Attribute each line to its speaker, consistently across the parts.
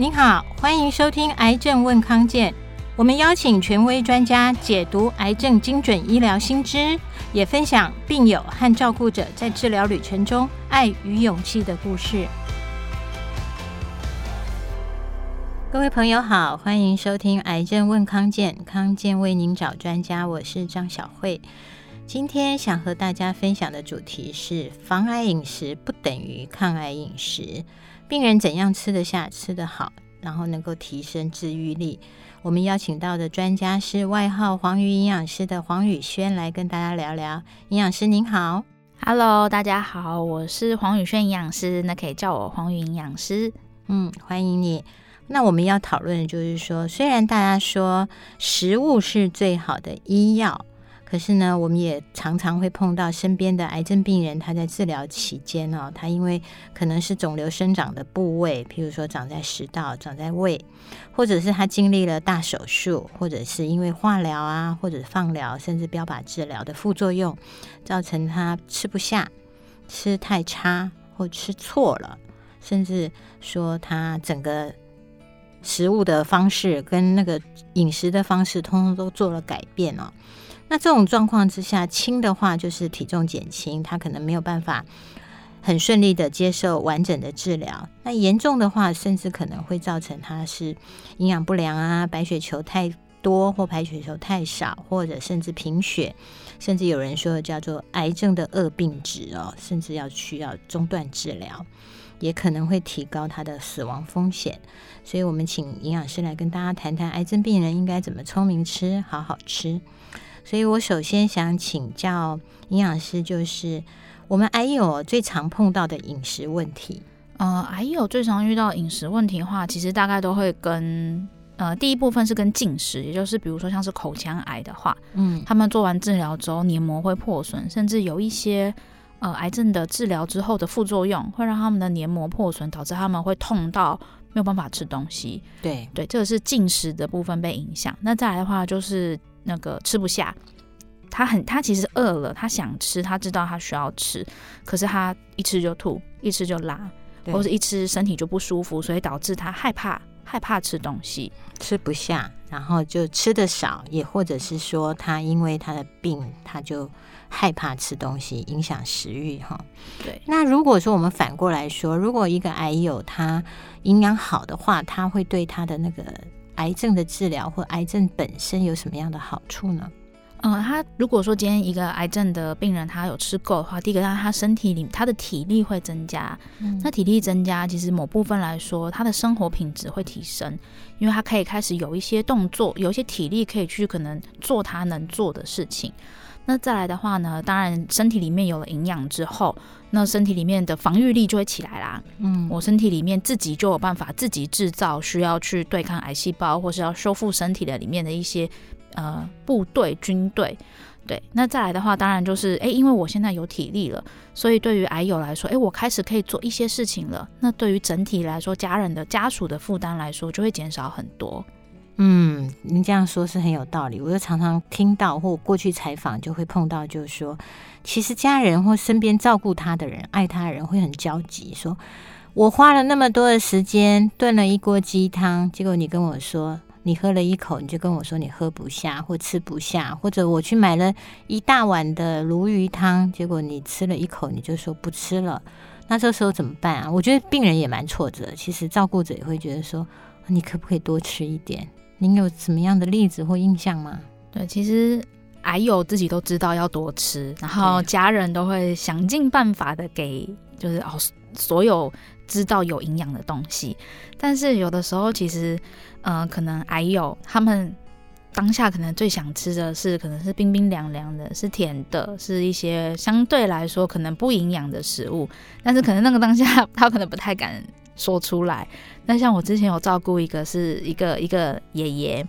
Speaker 1: 您好，欢迎收听《癌症问康健》，我们邀请权威专家解读癌症精准医疗新知，也分享病友和照顾者在治疗旅程中爱与勇气的故事。各位朋友好，欢迎收听《癌症问康健》，康健为您找专家，我是张小慧。今天想和大家分享的主题是：防癌饮食不等于抗癌饮食，病人怎样吃得下、吃得好，然后能够提升治愈力。我们邀请到的专家是外号“黄鱼营养师”的黄宇轩，来跟大家聊聊。营养师您好
Speaker 2: ，Hello，大家好，我是黄宇轩营养师，那可以叫我黄鱼营养师。
Speaker 1: 嗯，欢迎你。那我们要讨论的就是说，虽然大家说食物是最好的医药。可是呢，我们也常常会碰到身边的癌症病人，他在治疗期间哦，他因为可能是肿瘤生长的部位，譬如说长在食道、长在胃，或者是他经历了大手术，或者是因为化疗啊，或者放疗，甚至标靶治疗的副作用，造成他吃不下、吃太差或吃错了，甚至说他整个食物的方式跟那个饮食的方式，通通都做了改变哦。那这种状况之下，轻的话就是体重减轻，他可能没有办法很顺利的接受完整的治疗。那严重的话，甚至可能会造成他是营养不良啊，白血球太多或白血球太少，或者甚至贫血，甚至有人说叫做癌症的恶病质哦，甚至要需要中断治疗，也可能会提高他的死亡风险。所以我们请营养师来跟大家谈谈，癌症病人应该怎么聪明吃，好好吃。所以我首先想请教营养师，就是我们癌友最常碰到的饮食问题。
Speaker 2: 呃，癌友最常遇到饮食问题的话，其实大概都会跟呃第一部分是跟进食，也就是比如说像是口腔癌的话，嗯，他们做完治疗之后黏膜会破损，甚至有一些呃癌症的治疗之后的副作用，会让他们的黏膜破损，导致他们会痛到没有办法吃东西。
Speaker 1: 对
Speaker 2: 对，这个是进食的部分被影响。那再来的话就是。那个吃不下，他很他其实饿了，他想吃，他知道他需要吃，可是他一吃就吐，一吃就拉，或者一吃身体就不舒服，所以导致他害怕害怕吃东西，
Speaker 1: 吃不下，然后就吃的少，也或者是说他因为他的病，他就害怕吃东西，影响食欲哈。
Speaker 2: 对，
Speaker 1: 那如果说我们反过来说，如果一个癌友他营养好的话，他会对他的那个。癌症的治疗或癌症本身有什么样的好处呢？
Speaker 2: 嗯、呃，他如果说今天一个癌症的病人他有吃够的话，第一个，他他身体里他的体力会增加。嗯，那体力增加，其实某部分来说，他的生活品质会提升，因为他可以开始有一些动作，有一些体力可以去可能做他能做的事情。那再来的话呢，当然身体里面有了营养之后，那身体里面的防御力就会起来啦。嗯，我身体里面自己就有办法自己制造需要去对抗癌细胞或是要修复身体的里面的一些呃部队军队。对，那再来的话，当然就是诶，因为我现在有体力了，所以对于癌友来说，诶，我开始可以做一些事情了。那对于整体来说，家人的家属的负担来说，就会减少很多。
Speaker 1: 嗯，您这样说是很有道理。我就常常听到或过去采访就会碰到，就是说，其实家人或身边照顾他的人、爱他的人会很焦急，说我花了那么多的时间炖了一锅鸡汤，结果你跟我说你喝了一口，你就跟我说你喝不下或吃不下，或者我去买了一大碗的鲈鱼汤，结果你吃了一口你就说不吃了，那这时候怎么办啊？我觉得病人也蛮挫折，其实照顾者也会觉得说，你可不可以多吃一点？您有什么样的例子或印象吗？
Speaker 2: 对，其实矮友自己都知道要多吃，然后家人都会想尽办法的给，就是哦，所有知道有营养的东西。但是有的时候，其实，嗯、呃，可能矮友他们当下可能最想吃的是，可能是冰冰凉凉的，是甜的，是一些相对来说可能不营养的食物。但是可能那个当下，他可能不太敢。说出来，那像我之前有照顾一个是一个一个爷爷，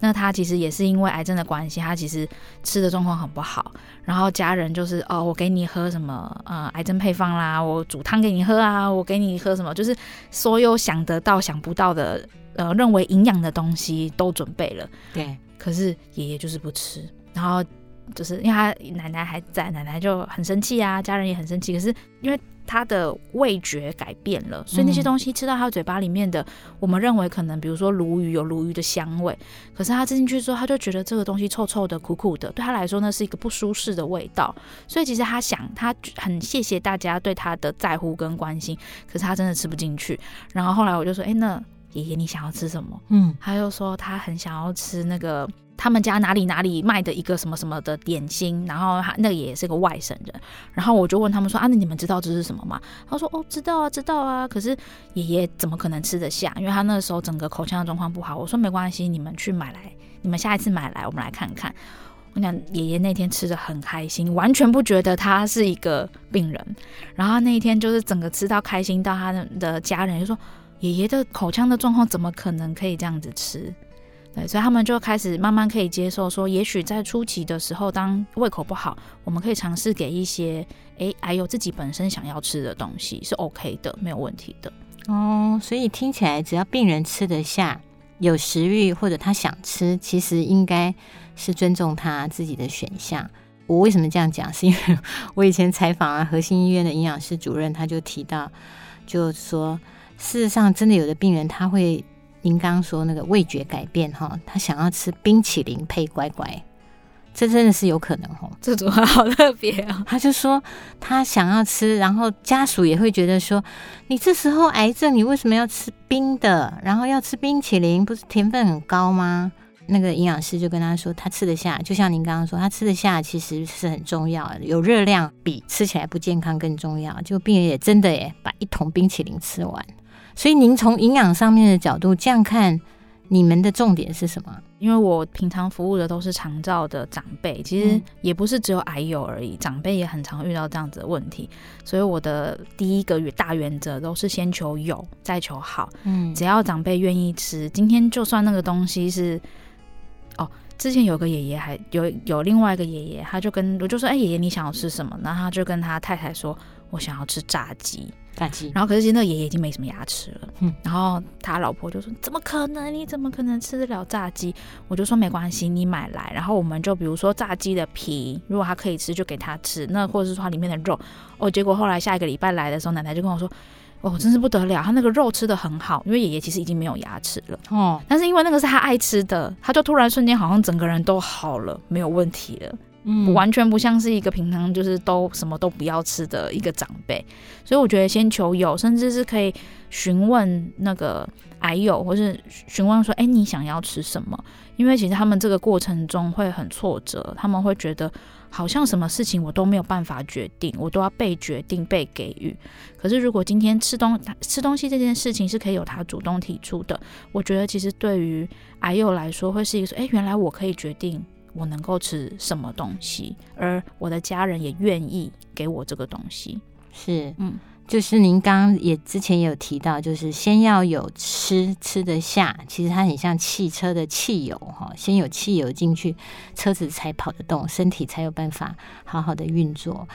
Speaker 2: 那他其实也是因为癌症的关系，他其实吃的状况很不好，然后家人就是哦，我给你喝什么呃癌症配方啦，我煮汤给你喝啊，我给你喝什么，就是所有想得到想不到的呃认为营养的东西都准备了，
Speaker 1: 对，
Speaker 2: 可是爷爷就是不吃，然后就是因为他奶奶还在，奶奶就很生气啊，家人也很生气。可是因为他的味觉改变了，所以那些东西吃到他嘴巴里面的，嗯、我们认为可能比如说鲈鱼有鲈鱼的香味，可是他吃进去之后，他就觉得这个东西臭臭的、苦苦的，对他来说那是一个不舒适的味道。所以其实他想，他很谢谢大家对他的在乎跟关心，可是他真的吃不进去。然后后来我就说，哎、欸，那爷爷你想要吃什么？嗯，他又说他很想要吃那个。他们家哪里哪里卖的一个什么什么的点心，然后他那个也是个外省人，然后我就问他们说啊，那你们知道这是什么吗？他说哦，知道啊，知道啊。可是爷爷怎么可能吃得下？因为他那时候整个口腔的状况不好。我说没关系，你们去买来，你们下一次买来，我们来看看。我讲爷爷那天吃的很开心，完全不觉得他是一个病人。然后那一天就是整个吃到开心到他的家人就说，爷爷的口腔的状况怎么可能可以这样子吃？对，所以他们就开始慢慢可以接受，说也许在初期的时候，当胃口不好，我们可以尝试给一些，哎，还有自己本身想要吃的东西是 OK 的，没有问题的。
Speaker 1: 哦，所以听起来，只要病人吃得下，有食欲或者他想吃，其实应该是尊重他自己的选项。我为什么这样讲？是因为我以前采访啊，核心医院的营养师主任，他就提到，就说事实上，真的有的病人他会。您刚刚说那个味觉改变哈，他想要吃冰淇淋配乖乖，这真的是有可能哈。
Speaker 2: 这组合好特别啊！
Speaker 1: 他就说他想要吃，然后家属也会觉得说，你这时候癌症，你为什么要吃冰的？然后要吃冰淇淋，不是甜分很高吗？那个营养师就跟他说，他吃得下，就像您刚刚说，他吃得下其实是很重要的，有热量比吃起来不健康更重要。就病人也真的耶，把一桶冰淇淋吃完。所以您从营养上面的角度这样看，你们的重点是什么？
Speaker 2: 因为我平常服务的都是长照的长辈，其实也不是只有癌友而已，长辈也很常遇到这样子的问题。所以我的第一个大原则都是先求有，再求好。嗯，只要长辈愿意吃，今天就算那个东西是，哦，之前有个爷爷还有有另外一个爷爷，他就跟我就说，哎，爷爷你想要吃什么？然后他就跟他太太说，我想要吃炸
Speaker 1: 鸡。
Speaker 2: 然后可是其实那个爷爷已经没什么牙齿了，嗯，然后他老婆就说：“怎么可能？你怎么可能吃得了炸鸡？”我就说：“没关系，你买来，然后我们就比如说炸鸡的皮，如果他可以吃，就给他吃。那或者是说它里面的肉，哦，结果后来下一个礼拜来的时候，奶奶就跟我说：‘哦，真是不得了，他那个肉吃的很好，因为爷爷其实已经没有牙齿了，哦，但是因为那个是他爱吃的，他就突然瞬间好像整个人都好了，没有问题了。”嗯，完全不像是一个平常就是都什么都不要吃的一个长辈，所以我觉得先求有，甚至是可以询问那个癌友，或是询问说，哎，你想要吃什么？因为其实他们这个过程中会很挫折，他们会觉得好像什么事情我都没有办法决定，我都要被决定、被给予。可是如果今天吃东吃东西这件事情是可以由他主动提出的，我觉得其实对于癌友来说会是一个说，哎，原来我可以决定。我能够吃什么东西，而我的家人也愿意给我这个东西。
Speaker 1: 是，嗯，就是您刚刚也之前也有提到，就是先要有吃吃得下，其实它很像汽车的汽油哈，先有汽油进去，车子才跑得动，身体才有办法好好的运作。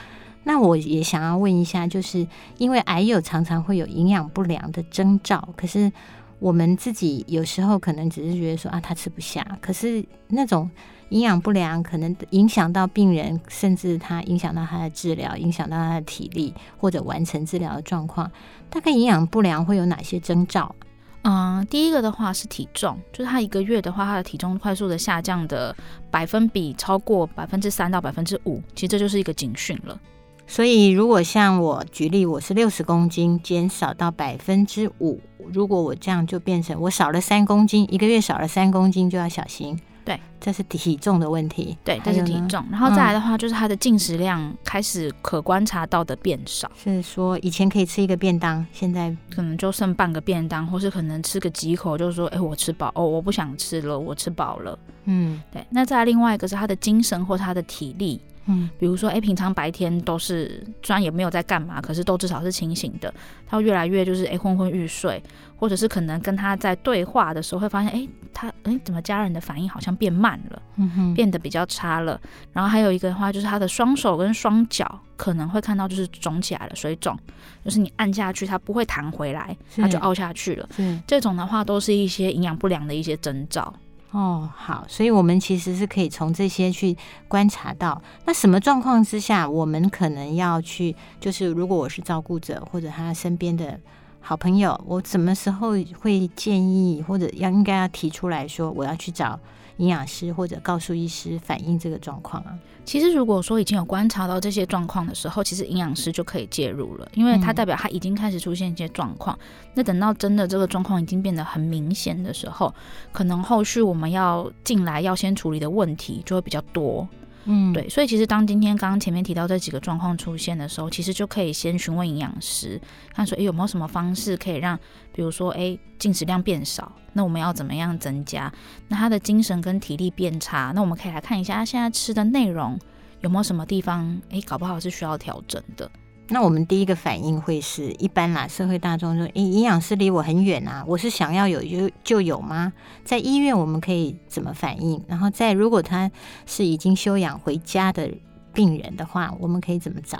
Speaker 1: 那我也想要问一下，就是因为癌友常常会有营养不良的征兆，可是我们自己有时候可能只是觉得说啊，他吃不下，可是那种。营养不良可能影响到病人，甚至他影响到他的治疗，影响到他的体力或者完成治疗的状况。大概营养不良会有哪些征兆？
Speaker 2: 嗯，第一个的话是体重，就是他一个月的话，他的体重快速的下降的百分比超过百分之三到百分之五，其实这就是一个警讯了。
Speaker 1: 所以如果像我举例，我是六十公斤，减少到百分之五，如果我这样就变成我少了三公斤，一个月少了三公斤就要小心。
Speaker 2: 对，
Speaker 1: 这是体重的问题。
Speaker 2: 对，这是体重。然后再来的话，就是他的进食量开始可观察到的变少。
Speaker 1: 是说以前可以吃一个便当，现在
Speaker 2: 可能就剩半个便当，或是可能吃个几口，就是说，哎，我吃饱哦，我不想吃了，我吃饱了。嗯，对。那再来另外一个是他的精神或他的体力。嗯，比如说，哎，平常白天都是虽然也没有在干嘛，可是都至少是清醒的。他会越来越就是哎昏昏欲睡，或者是可能跟他在对话的时候会发现，哎，他哎怎么家人的反应好像变慢了，嗯，变得比较差了。然后还有一个的话，就是他的双手跟双脚可能会看到就是肿起来了，水肿，就是你按下去它不会弹回来，它就凹下去了。嗯，这种的话都是一些营养不良的一些征兆。
Speaker 1: 哦，好，所以我们其实是可以从这些去观察到，那什么状况之下，我们可能要去，就是如果我是照顾者或者他身边的好朋友，我什么时候会建议或者要应该要提出来说，我要去找营养师或者告诉医师反映这个状况啊？
Speaker 2: 其实，如果说已经有观察到这些状况的时候，其实营养师就可以介入了，因为它代表他已经开始出现一些状况。嗯、那等到真的这个状况已经变得很明显的时候，可能后续我们要进来要先处理的问题就会比较多。嗯，对，所以其实当今天刚刚前面提到这几个状况出现的时候，其实就可以先询问营养师，看说，诶，有没有什么方式可以让，比如说，诶，进食量变少，那我们要怎么样增加？那他的精神跟体力变差，那我们可以来看一下他现在吃的内容有没有什么地方，诶，搞不好是需要调整的。
Speaker 1: 那我们第一个反应会是一般啦，社会大众说，诶，营养师离我很远啊，我是想要有就就有吗？在医院我们可以怎么反应？然后在如果他是已经休养回家的病人的话，我们可以怎么找？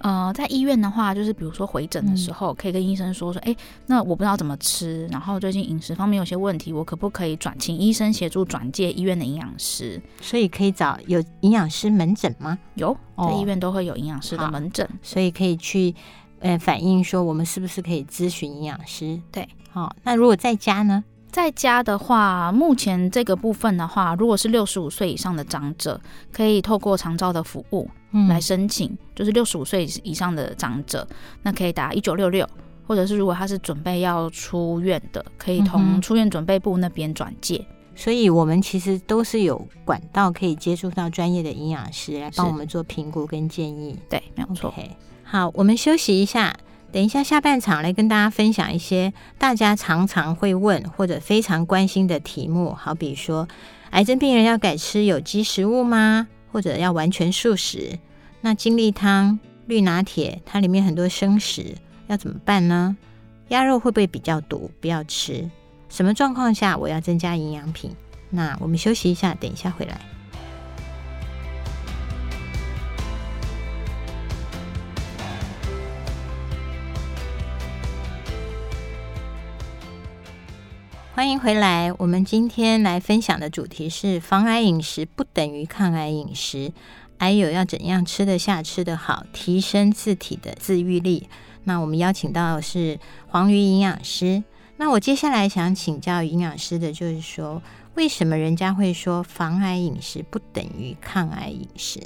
Speaker 2: 呃，在医院的话，就是比如说回诊的时候，可以跟医生说说，哎、嗯，那我不知道怎么吃，然后最近饮食方面有些问题，我可不可以转请医生协助转介医院的营养师？
Speaker 1: 所以可以找有营养师门诊吗？
Speaker 2: 有，在医院都会有营养师的门诊，
Speaker 1: 所以可以去呃反映说，我们是不是可以咨询营养师？
Speaker 2: 对，
Speaker 1: 好，那如果在家呢？
Speaker 2: 在家的话，目前这个部分的话，如果是六十五岁以上的长者，可以透过长照的服务来申请，嗯、就是六十五岁以上的长者，那可以打一九六六，或者是如果他是准备要出院的，可以从出院准备部那边转介。
Speaker 1: 所以，我们其实都是有管道可以接触到专业的营养师来帮我们做评估跟建议。
Speaker 2: 对，没有错。
Speaker 1: Okay. 好，我们休息一下。等一下，下半场来跟大家分享一些大家常常会问或者非常关心的题目，好比说，癌症病人要改吃有机食物吗？或者要完全素食？那精力汤、绿拿铁，它里面很多生食，要怎么办呢？鸭肉会不会比较毒？不要吃？什么状况下我要增加营养品？那我们休息一下，等一下回来。欢迎回来。我们今天来分享的主题是：防癌饮食不等于抗癌饮食，癌友要怎样吃得下、吃得好，提升自体的自愈力。那我们邀请到的是黄鱼营养师。那我接下来想请教营养师的就是说，为什么人家会说防癌饮食不等于抗癌饮食？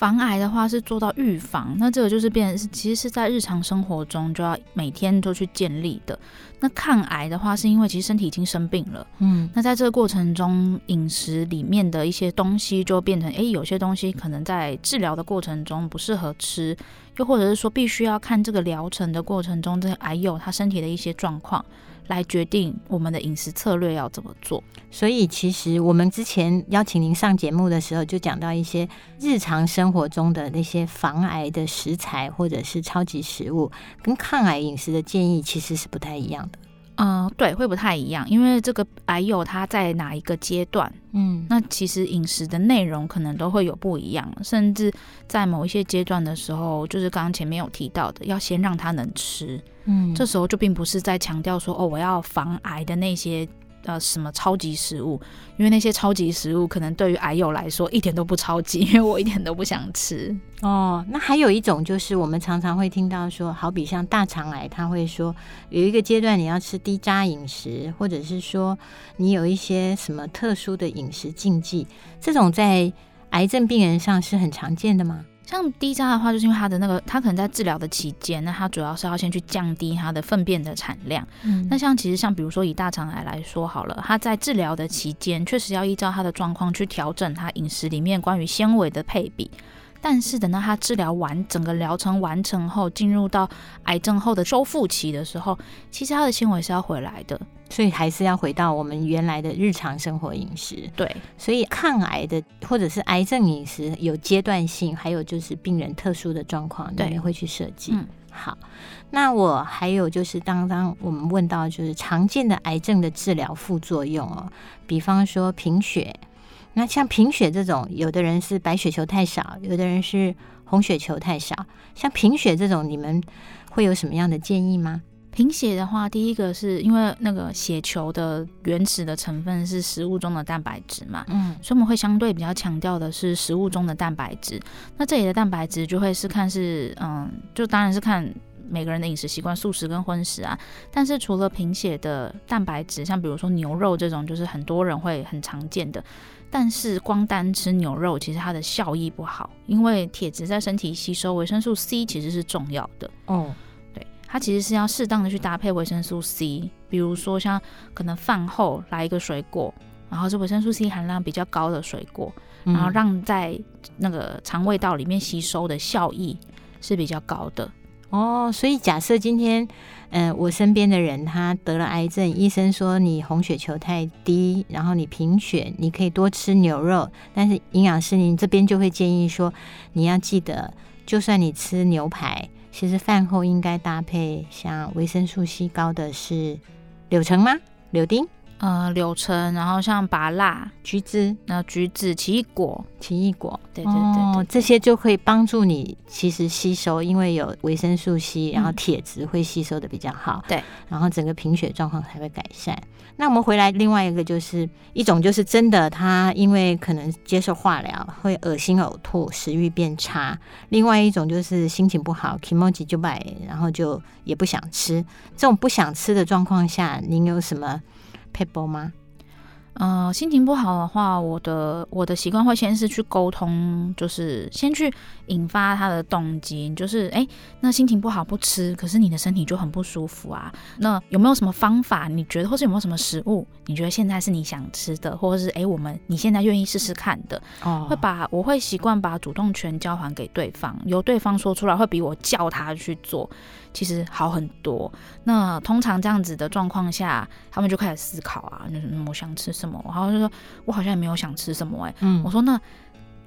Speaker 2: 防癌的话是做到预防，那这个就是变成是其实是在日常生活中就要每天都去建立的。那抗癌的话是因为其实身体已经生病了，嗯，那在这个过程中饮食里面的一些东西就变成，诶，有些东西可能在治疗的过程中不适合吃，又或者是说必须要看这个疗程的过程中，这个癌友他身体的一些状况。来决定我们的饮食策略要怎么做。
Speaker 1: 所以，其实我们之前邀请您上节目的时候，就讲到一些日常生活中的那些防癌的食材或者是超级食物，跟抗癌饮食的建议其实是不太一样的。
Speaker 2: 嗯、呃，对，会不太一样，因为这个癌友他在哪一个阶段，嗯，那其实饮食的内容可能都会有不一样，甚至在某一些阶段的时候，就是刚刚前面有提到的，要先让他能吃，嗯，这时候就并不是在强调说，哦，我要防癌的那些。呃，什么超级食物？因为那些超级食物可能对于癌友来说一点都不超级，因为我一点都不想吃。
Speaker 1: 哦，那还有一种就是我们常常会听到说，好比像大肠癌，他会说有一个阶段你要吃低渣饮食，或者是说你有一些什么特殊的饮食禁忌，这种在癌症病人上是很常见的吗？
Speaker 2: 像低渣的话，就是因为它的那个，它可能在治疗的期间，那它主要是要先去降低它的粪便的产量。嗯，那像其实像比如说以大肠癌来说好了，它在治疗的期间，确实要依照它的状况去调整它饮食里面关于纤维的配比。但是等到他治疗完，整个疗程完成后，进入到癌症后的修复期的时候，其实他的纤维是要回来的，
Speaker 1: 所以还是要回到我们原来的日常生活饮食。
Speaker 2: 对，
Speaker 1: 所以抗癌的或者是癌症饮食有阶段性，还有就是病人特殊的状况，对，会去设计。嗯，好，那我还有就是刚刚我们问到就是常见的癌症的治疗副作用哦，比方说贫血。那像贫血这种，有的人是白血球太少，有的人是红血球太少。像贫血这种，你们会有什么样的建议吗？
Speaker 2: 贫血的话，第一个是因为那个血球的原始的成分是食物中的蛋白质嘛，嗯，所以我们会相对比较强调的是食物中的蛋白质。那这里的蛋白质就会是看是，嗯，就当然是看每个人的饮食习惯，素食跟荤食啊。但是除了贫血的蛋白质，像比如说牛肉这种，就是很多人会很常见的。但是光单吃牛肉，其实它的效益不好，因为铁质在身体吸收，维生素 C 其实是重要的哦。对它其实是要适当的去搭配维生素 C，比如说像可能饭后来一个水果，然后是维生素 C 含量比较高的水果，然后让在那个肠胃道里面吸收的效益是比较高的。
Speaker 1: 哦，所以假设今天，嗯、嗯，我身边的人他得了癌症，医生说你红血球太低，然后你贫血，你可以多吃牛肉，但是营养师您这边就会建议说，你要记得，就算你吃牛排。其实饭后应该搭配像维生素 C 高的是柳橙吗？柳丁？
Speaker 2: 呃，柳橙，然后像芭辣、
Speaker 1: 橘子，
Speaker 2: 那橘子、奇异果、
Speaker 1: 奇异果，
Speaker 2: 对对对，对，对，
Speaker 1: 哦，这些就可以帮助你其实吸收，因为有维生素 C，然后铁质会吸收的比较好，
Speaker 2: 对、嗯，
Speaker 1: 然后整个贫血状况才会改善。那我们回来，另外一个就是一种就是真的，他因为可能接受化疗会恶心呕吐，食欲变差；另外一种就是心情不好，kimoji 就摆，然后就也不想吃。这种不想吃的状况下，您有什么？paper 吗？
Speaker 2: 呃，心情不好的话，我的我的习惯会先是去沟通，就是先去引发他的动机，就是哎，那心情不好不吃，可是你的身体就很不舒服啊。那有没有什么方法？你觉得，或是有没有什么食物？你觉得现在是你想吃的，或者是哎，我们你现在愿意试试看的？哦，会把我会习惯把主动权交还给对方，由对方说出来，会比我叫他去做。其实好很多。那通常这样子的状况下，他们就开始思考啊，嗯我想吃什么，然后就说我好像也没有想吃什么哎、欸。嗯，我说那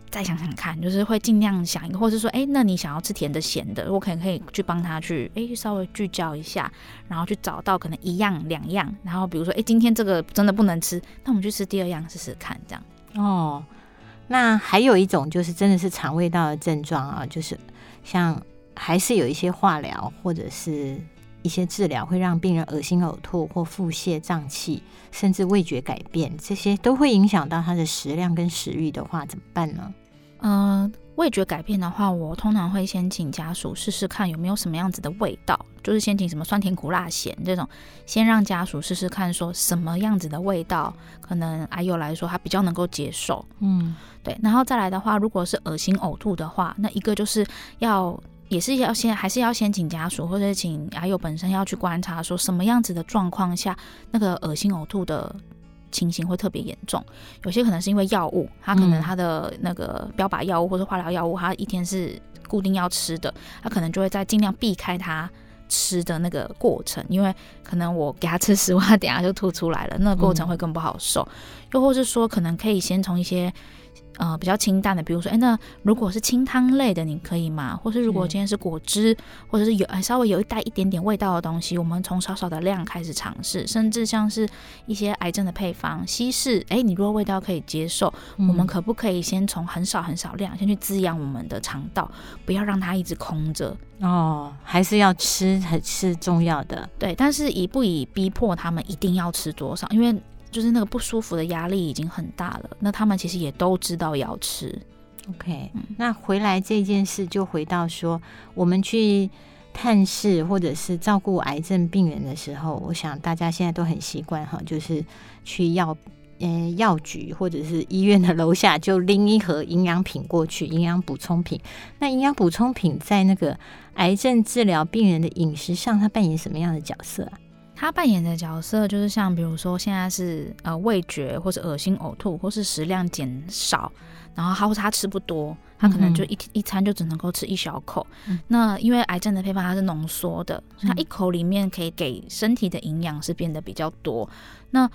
Speaker 2: 再想想看，就是会尽量想一个，或者是说哎，那你想要吃甜的、咸的，我可能可以去帮他去哎稍微聚焦一下，然后去找到可能一样两样，然后比如说哎今天这个真的不能吃，那我们去吃第二样试试看，这样。
Speaker 1: 哦，那还有一种就是真的是肠胃道的症状啊，就是像。还是有一些化疗或者是一些治疗会让病人恶心呕吐或腹泻胀气，甚至味觉改变，这些都会影响到他的食量跟食欲的话，怎么办呢？
Speaker 2: 嗯、呃，味觉改变的话，我通常会先请家属试试看有没有什么样子的味道，就是先请什么酸甜苦辣咸这种，先让家属试试看，说什么样子的味道可能癌友来说他比较能够接受。嗯，对，然后再来的话，如果是恶心呕吐的话，那一个就是要。也是要先，还是要先请家属或者请癌友本身要去观察，说什么样子的状况下，那个恶心呕吐的情形会特别严重。有些可能是因为药物，他可能他的那个标靶药物或者化疗药物，他一天是固定要吃的，他可能就会在尽量避开他吃的那个过程，因为可能我给他吃食物，他等下就吐出来了，那个过程会更不好受。又或是说，可能可以先从一些。呃，比较清淡的，比如说，哎，那如果是清汤类的，你可以吗？或是如果今天是果汁，或者是有稍微有一带一点点味道的东西，我们从少少的量开始尝试，甚至像是一些癌症的配方，稀释，哎，你如果味道可以接受，嗯，我们可不可以先从很少很少量，先去滋养我们的肠道，不要让它一直空着
Speaker 1: 哦，还是要吃才是重要的。
Speaker 2: 对，但是以不以逼迫他们一定要吃多少，因为。就是那个不舒服的压力已经很大了，那他们其实也都知道要吃。
Speaker 1: OK，嗯，那回来这件事就回到说，我们去探视或者是照顾癌症病人的时候，我想大家现在都很习惯哈，就是去药呃药局或者是医院的楼下就拎一盒营养品过去，营养补充品。那营养补充品在那个癌症治疗病人的饮食上，它扮演什么样的角色啊？
Speaker 2: 他扮演的角色就是像，比如说现在是呃味觉，或是恶心呕吐，或是食量减少，然后他他吃不多，他可能就一一餐就只能够吃一小口。嗯、那因为癌症的配方它是浓缩的，它一口里面可以给身体的营养是变得比较多。那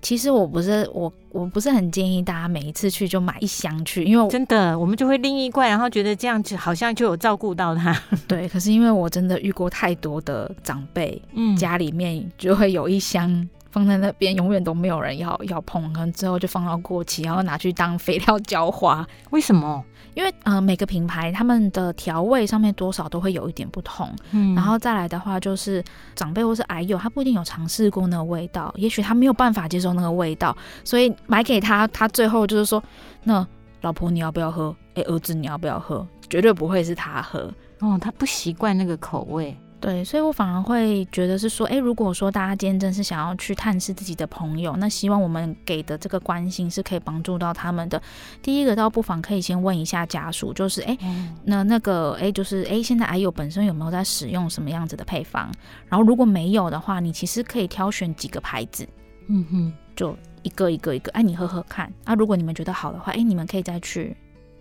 Speaker 2: 其实我不是我我不是很建议大家每一次去就买一箱去，因为
Speaker 1: 真的我们就会拎一罐，然后觉得这样子好像就有照顾到他。
Speaker 2: 对，可是因为我真的遇过太多的长辈，嗯，家里面就会有一箱。放在那边，永远都没有人要要碰，可能之后就放到过期，然后拿去当 肥料浇花。
Speaker 1: 为什么？
Speaker 2: 因为呃，每个品牌他们的调味上面多少都会有一点不同。
Speaker 1: 嗯，
Speaker 2: 然后再来的话，就是长辈或是矮友，他不一定有尝试过那个味道，也许他没有办法接受那个味道，所以买给他，他最后就是说，那老婆你要不要喝？诶，儿子你要不要喝？绝对不会是他喝。
Speaker 1: 哦，他不习惯那个口味。
Speaker 2: 对，所以我反而会觉得是说，诶，如果说大家今天真是想要去探视自己的朋友，那希望我们给的这个关心是可以帮助到他们的。第一个，倒不妨可以先问一下家属，就是，诶，那那个，诶，就是，诶，现在癌友本身有没有在使用什么样子的配方？然后如果没有的话，你其实可以挑选几个牌子，
Speaker 1: 嗯哼，
Speaker 2: 就一个一个一个，哎，你喝喝看。啊，如果你们觉得好的话，诶，你们可以再去，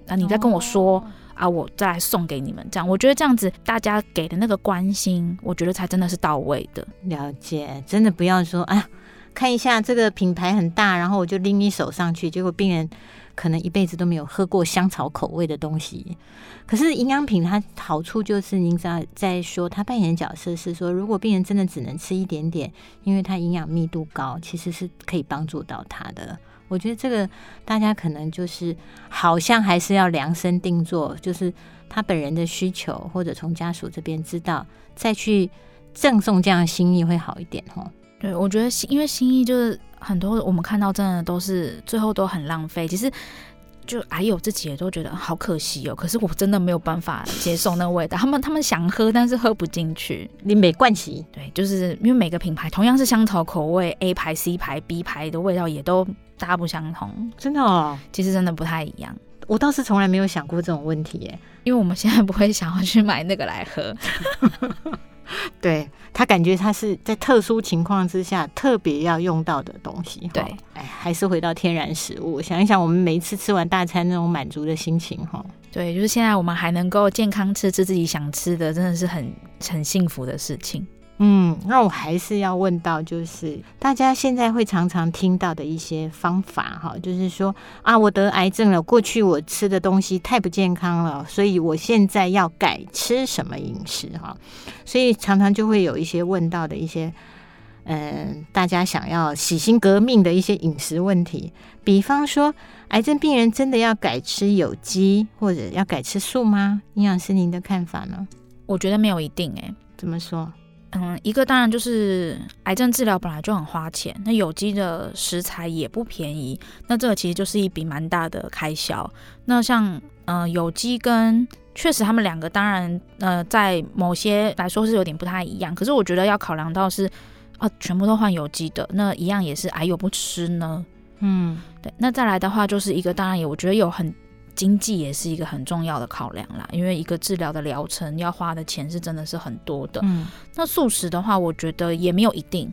Speaker 2: 啊，你再跟我说。哦啊，我再来送给你们，这样我觉得这样子大家给的那个关心，我觉得才真的是到位的。
Speaker 1: 了解，真的不要说啊，看一下这个品牌很大，然后我就拎一手上去，结果病人可能一辈子都没有喝过香草口味的东西。可是营养品它好处就是，您在在说它扮演的角色是说，如果病人真的只能吃一点点，因为它营养密度高，其实是可以帮助到他的。我觉得这个大家可能就是好像还是要量身定做，就是他本人的需求，或者从家属这边知道，再去赠送这样的心意会好一点哦。
Speaker 2: 对，我觉得因为心意就是很多我们看到真的都是最后都很浪费，其实就哎呦自己也都觉得好可惜哦。可是我真的没有办法接受那个味道，他们他们想喝，但是喝不进去。
Speaker 1: 你没关系，
Speaker 2: 对，就是因为每个品牌同样是香草口味，A 牌、C 牌、B 牌的味道也都。大不相同，
Speaker 1: 真的哦，
Speaker 2: 其实真的不太一样。
Speaker 1: 我倒是从来没有想过这种问题耶，
Speaker 2: 因为我们现在不会想要去买那个来喝。
Speaker 1: 对，他感觉他是在特殊情况之下特别要用到的东西。
Speaker 2: 对，
Speaker 1: 哎，还是回到天然食物。想一想，我们每一次吃完大餐那种满足的心情，哈。
Speaker 2: 对，就是现在我们还能够健康吃吃自己想吃的，真的是很很幸福的事情。
Speaker 1: 嗯，那我还是要问到，就是大家现在会常常听到的一些方法哈，就是说啊，我得癌症了，过去我吃的东西太不健康了，所以我现在要改吃什么饮食哈，所以常常就会有一些问到的一些，嗯，大家想要洗心革命的一些饮食问题，比方说，癌症病人真的要改吃有机或者要改吃素吗？营养师，您的看法呢？
Speaker 2: 我觉得没有一定诶，
Speaker 1: 怎么说？
Speaker 2: 嗯，一个当然就是癌症治疗本来就很花钱，那有机的食材也不便宜，那这个其实就是一笔蛮大的开销。那像呃有机跟确实他们两个当然呃在某些来说是有点不太一样，可是我觉得要考量到是啊全部都换有机的，那一样也是癌友不吃呢。
Speaker 1: 嗯，
Speaker 2: 对。那再来的话就是一个当然也我觉得有很。经济也是一个很重要的考量啦，因为一个治疗的疗程要花的钱是真的是很多的。
Speaker 1: 嗯，
Speaker 2: 那素食的话，我觉得也没有一定。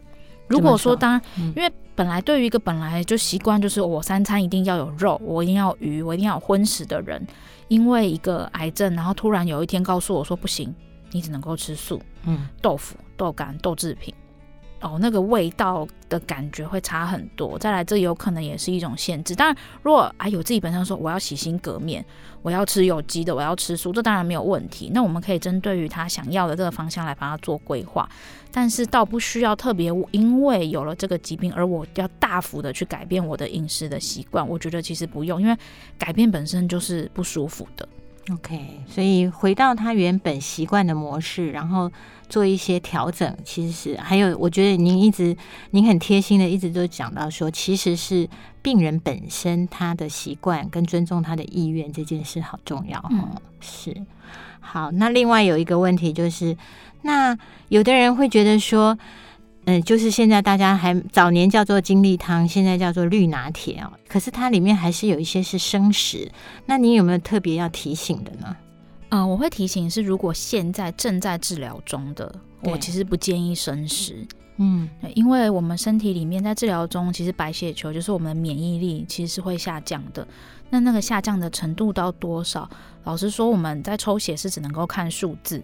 Speaker 2: 如果说当然，因为本来对于一个本来就习惯就是我三餐一定要有肉，我一定要鱼，我一定要有荤食的人，因为一个癌症，然后突然有一天告诉我说不行，你只能够吃素。
Speaker 1: 嗯，
Speaker 2: 豆腐、豆干、豆制品。哦，那个味道的感觉会差很多。再来，这有可能也是一种限制。当然，如果啊有自己本身说我要洗心革面，我要吃有机的，我要吃素，这当然没有问题。那我们可以针对于他想要的这个方向来帮他做规划。但是，倒不需要特别因为有了这个疾病而我要大幅的去改变我的饮食的习惯。我觉得其实不用，因为改变本身就是不舒服的。
Speaker 1: OK，所以回到他原本习惯的模式，然后做一些调整，其实是还有，我觉得您一直您很贴心的一直都讲到说，其实是病人本身他的习惯跟尊重他的意愿这件事好重要。
Speaker 2: 嗯，
Speaker 1: 是。好，那另外有一个问题就是，那有的人会觉得说。嗯，就是现在大家还早年叫做精力汤，现在叫做绿拿铁哦。可是它里面还是有一些是生食，那你有没有特别要提醒的呢？
Speaker 2: 嗯、呃，我会提醒是，如果现在正在治疗中的，我其实不建议生食。
Speaker 1: 嗯，
Speaker 2: 因为我们身体里面在治疗中，其实白血球就是我们的免疫力其实是会下降的。那那个下降的程度到多少？老实说，我们在抽血是只能够看数字。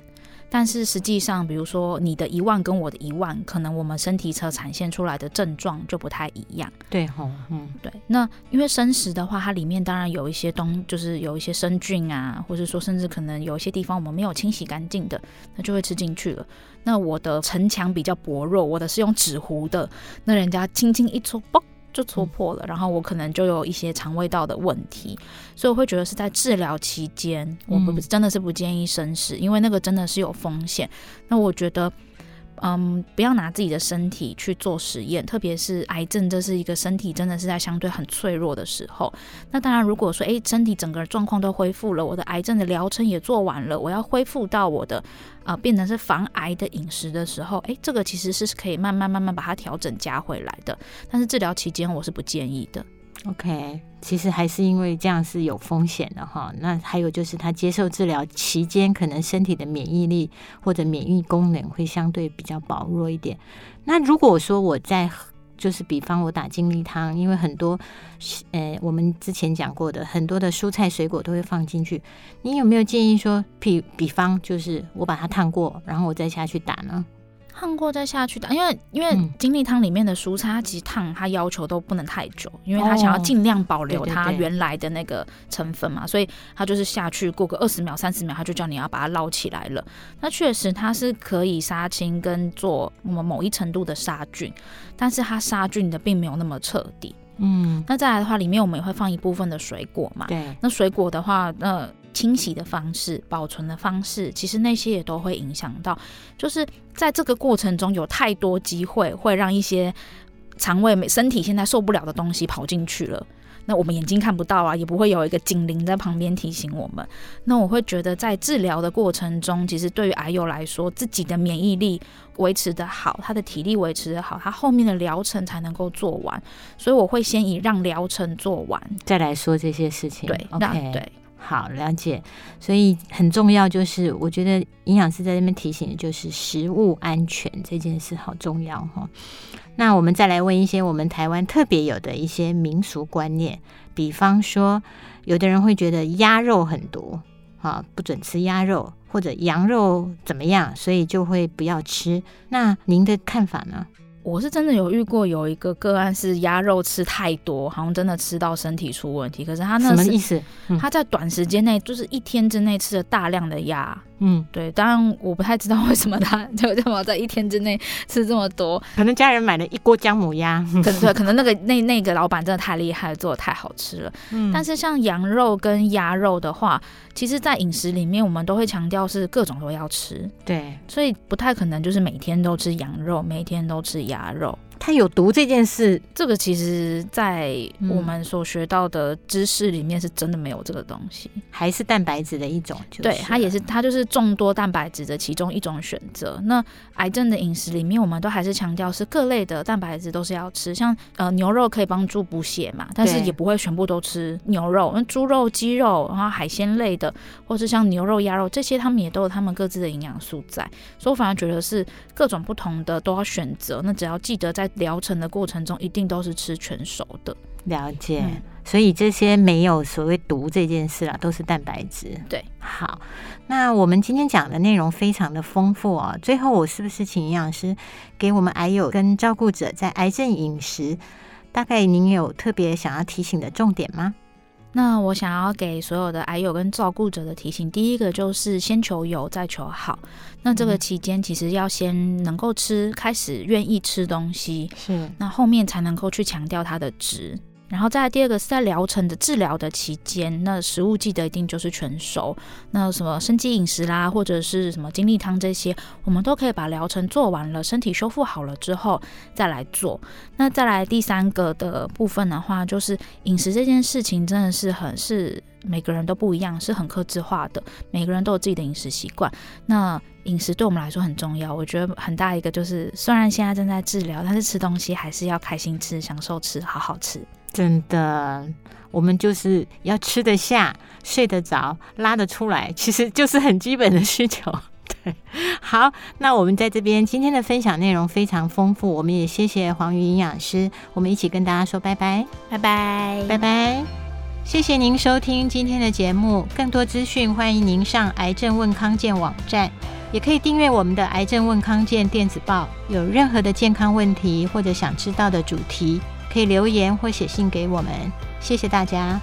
Speaker 2: 但是实际上，比如说你的一万跟我的一万，可能我们身体侧产现出来的症状就不太一样。
Speaker 1: 对吼，嗯，
Speaker 2: 对。那因为生食的话，它里面当然有一些东，就是有一些生菌啊，或者说甚至可能有一些地方我们没有清洗干净的，那就会吃进去了。那我的城墙比较薄弱，我的是用纸糊的，那人家轻轻一戳，嘣。就戳破了，然后我可能就有一些肠胃道的问题，所以我会觉得是在治疗期间，我不真的是不建议生食，因为那个真的是有风险。那我觉得。嗯，不要拿自己的身体去做实验，特别是癌症，这是一个身体真的是在相对很脆弱的时候。那当然，如果说诶，身体整个状况都恢复了，我的癌症的疗程也做完了，我要恢复到我的呃变成是防癌的饮食的时候，诶，这个其实是可以慢慢慢慢把它调整加回来的。但是治疗期间我是不建议的。
Speaker 1: OK，其实还是因为这样是有风险的哈。那还有就是他接受治疗期间，可能身体的免疫力或者免疫功能会相对比较薄弱一点。那如果说我在就是比方我打精力汤，因为很多呃我们之前讲过的很多的蔬菜水果都会放进去，你有没有建议说，比比方就是我把它烫过，然后我再下去打呢？
Speaker 2: 烫过再下去的，因为因为精力汤里面的蔬菜，它其实烫它要求都不能太久，因为它想要尽量保留它原来的那个成分嘛，所以它就是下去过个二十秒、三十秒，它就叫你要把它捞起来了。那确实它是可以杀青跟做我们某一程度的杀菌，但是它杀菌的并没有那么彻底。嗯，那再来的话，里面我们也会放一部分的水果嘛。
Speaker 1: 对，
Speaker 2: 那水果的话，那。清洗的方式、保存的方式，其实那些也都会影响到。就是在这个过程中，有太多机会会让一些肠胃、身体现在受不了的东西跑进去了。那我们眼睛看不到啊，也不会有一个警铃在旁边提醒我们。那我会觉得，在治疗的过程中，其实对于癌友来说，自己的免疫力维持的好，他的体力维持的好，他后面的疗程才能够做完。所以我会先以让疗程做完，
Speaker 1: 再来说这些事情。
Speaker 2: 对
Speaker 1: ，OK，
Speaker 2: 对。
Speaker 1: 好，了解，所以很重要，就是我觉得营养师在这边提醒就是食物安全这件事好重要哈。那我们再来问一些我们台湾特别有的一些民俗观念，比方说，有的人会觉得鸭肉很毒，啊，不准吃鸭肉，或者羊肉怎么样，所以就会不要吃。那您的看法呢？
Speaker 2: 我是真的有遇过有一个个案是鸭肉吃太多，好像真的吃到身体出问题。可是他那
Speaker 1: 么意思？嗯、
Speaker 2: 他在短时间内，就是一天之内吃了大量的鸭。
Speaker 1: 嗯，
Speaker 2: 对，当然我不太知道为什么他 就这么在一天之内吃这么多，
Speaker 1: 可能家人买了一锅姜母鸭，
Speaker 2: 可能对，可能那个那那个老板真的太厉害，做的太好吃了。嗯，但是像羊肉跟鸭肉的话，其实，在饮食里面我们都会强调是各种都要吃，
Speaker 1: 对，
Speaker 2: 所以不太可能就是每天都吃羊肉，每天都吃鸭肉。
Speaker 1: 它有毒这件事，
Speaker 2: 这个其实，在我们所学到的知识里面是真的没有这个东西，
Speaker 1: 还是蛋白质的一种。
Speaker 2: 对，它也是，它就是众多蛋白质的其中一种选择。那癌症的饮食里面，我们都还是强调是各类的蛋白质都是要吃，像呃牛肉可以帮助补血嘛，但是也不会全部都吃牛肉，那猪肉、鸡肉，然后海鲜类的，或是像牛肉、鸭肉这些，他们也都有他们各自的营养素在。所以我反而觉得是各种不同的都要选择。那只要记得在疗程的过程中，一定都是吃全熟的。
Speaker 1: 了解，嗯、所以这些没有所谓毒这件事啦，都是蛋白质。
Speaker 2: 对，
Speaker 1: 好，那我们今天讲的内容非常的丰富哦。最后，我是不是请营养师给我们癌友跟照顾者在癌症饮食，大概您有特别想要提醒的重点吗？
Speaker 2: 那我想要给所有的癌友跟照顾者的提醒，第一个就是先求有，再求好。那这个期间其实要先能够吃，开始愿意吃东西，
Speaker 1: 是，
Speaker 2: 那后面才能够去强调它的值。然后再来第二个是在疗程的治疗的期间，那食物记得一定就是全熟。那什么生机饮食啦，或者是什么精力汤这些，我们都可以把疗程做完了，身体修复好了之后再来做。那再来第三个的部分的话，就是饮食这件事情真的是很是每个人都不一样，是很克制化的，每个人都有自己的饮食习惯。那饮食对我们来说很重要，我觉得很大一个就是，虽然现在正在治疗，但是吃东西还是要开心吃，享受吃，好好吃。
Speaker 1: 真的我们就是要吃得下睡得着拉得出来其实就是很基本的需求。对好那我们在这边今天的分享内容非常丰富我们也谢谢黄瑜营养师我们一起跟大家说拜拜。
Speaker 2: 拜拜。
Speaker 1: 拜拜。谢谢您收听今天的节目更多资讯欢迎您上癌症问康健网站也可以订阅我们的癌症问康健电子报有任何的健康问题或者想知道的主题可以留言或写信给我们谢谢大家。